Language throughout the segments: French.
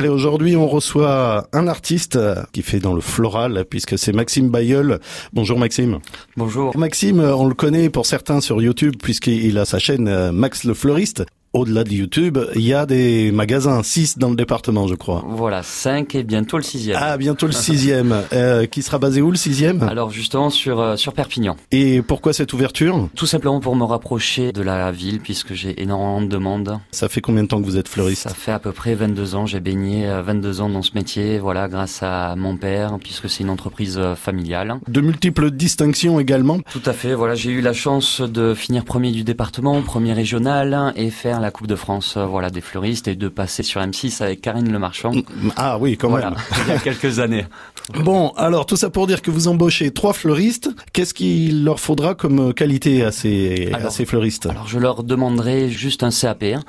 Allez, aujourd'hui, on reçoit un artiste qui fait dans le floral, puisque c'est Maxime Bayeul. Bonjour Maxime. Bonjour. Maxime, on le connaît pour certains sur YouTube, puisqu'il a sa chaîne euh, Max le Fleuriste au-delà de YouTube, il y a des magasins, 6 dans le département, je crois. Voilà, 5 et bientôt le sixième. Ah, bientôt le sixième. euh, qui sera basé où le sixième? Alors justement sur euh, sur Perpignan. Et pourquoi cette ouverture? Tout simplement pour me rapprocher de la ville puisque j'ai énormément de demandes. Ça fait combien de temps que vous êtes fleuriste? Ça fait à peu près 22 ans. J'ai baigné 22 ans dans ce métier, voilà, grâce à mon père puisque c'est une entreprise euh, familiale. De multiples distinctions également? Tout à fait. Voilà, j'ai eu la chance de finir premier du département, premier régional et faire la Coupe de France, euh, voilà, des fleuristes et de passer sur M6 avec Karine Le Marchand. Ah oui, quand voilà, même. il y a quelques années. Bon, alors tout ça pour dire que vous embauchez trois fleuristes. Qu'est-ce qu'il leur faudra comme qualité à ces, Alors, à ces fleuristes? Alors je leur demanderai juste un CAP hein,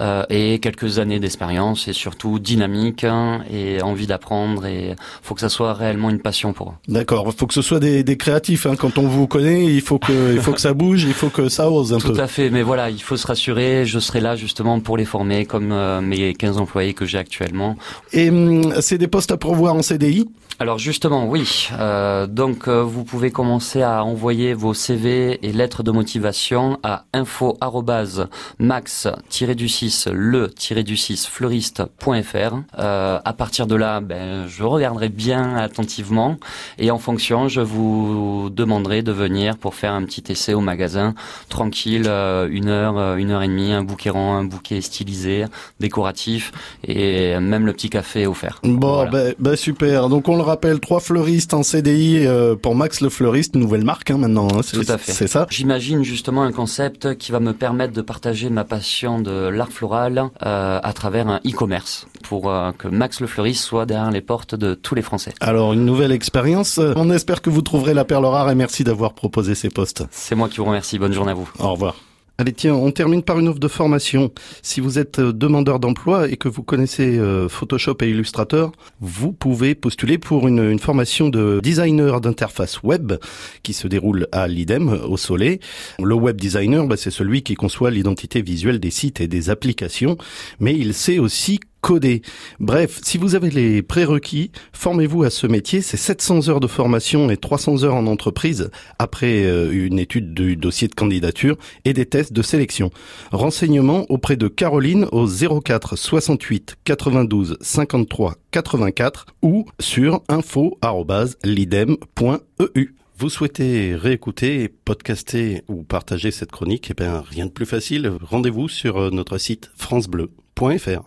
euh, et quelques années d'expérience et surtout dynamique hein, et envie d'apprendre et faut que ça soit réellement une passion pour eux. D'accord, il faut que ce soit des, des créatifs. Hein. Quand on vous connaît, il faut que, il faut que ça bouge, il faut que ça ose un Tout peu. à fait, mais voilà, il faut se rassurer, je serai là justement pour les former comme euh, mes 15 employés que j'ai actuellement. Et hum, c'est des postes à pourvoir en CDI Alors justement, oui. Euh, donc euh, vous pouvez commencer à envoyer vos CV et lettres de motivation à info max-du-6 le-du-6 fleuriste.fr. Euh, à partir de là, ben, je regarderai bien attentivement et en fonction, je vous demanderai de venir pour faire un petit essai au magasin, tranquille, une heure, une heure et demie, un bouquet un bouquet stylisé, décoratif et même le petit café offert. Bon, Voilà. ben ben, super. Donc on le rappelle, trois fleuristes en CDI euh, pour Max le fleuriste, nouvelle marque hein, maintenant. hein. C'est- Tout à fait. C'est ça J'imagine justement un concept qui va me permettre de partager ma passion de l'art floral euh, à travers un e-commerce pour euh, que Max le fleuriste soit derrière les portes de tous les Français. Alors une nouvelle expérience. On espère que vous trouverez la perle rare et merci d'avoir proposé ces postes. C'est moi qui vous remercie. Bonne journée à vous. Au revoir. Allez, tiens, on termine par une offre de formation. Si vous êtes euh, demandeur d'emploi et que vous connaissez euh, Photoshop et Illustrator, vous pouvez postuler pour une, formation de designer d'interface web qui se déroule à l'IDEM, au Soleil. Le web designer, bah, c'est celui qui conçoit l'identité visuelle des sites et des applications, mais il sait aussi coder. Bref, si vous avez les prérequis, formez-vous à ce métier. C'est 700 heures de formation et 300 heures en entreprise après euh, une étude du dossier de candidature et des tests de sélection. Renseignements auprès de Caroline au 04 68 92 53 84 ou sur info@lidem.eu. Vous souhaitez réécouter, podcaster ou partager cette chronique? Eh bien, rien de plus facile. Rendez-vous sur euh, notre site francebleu.fr.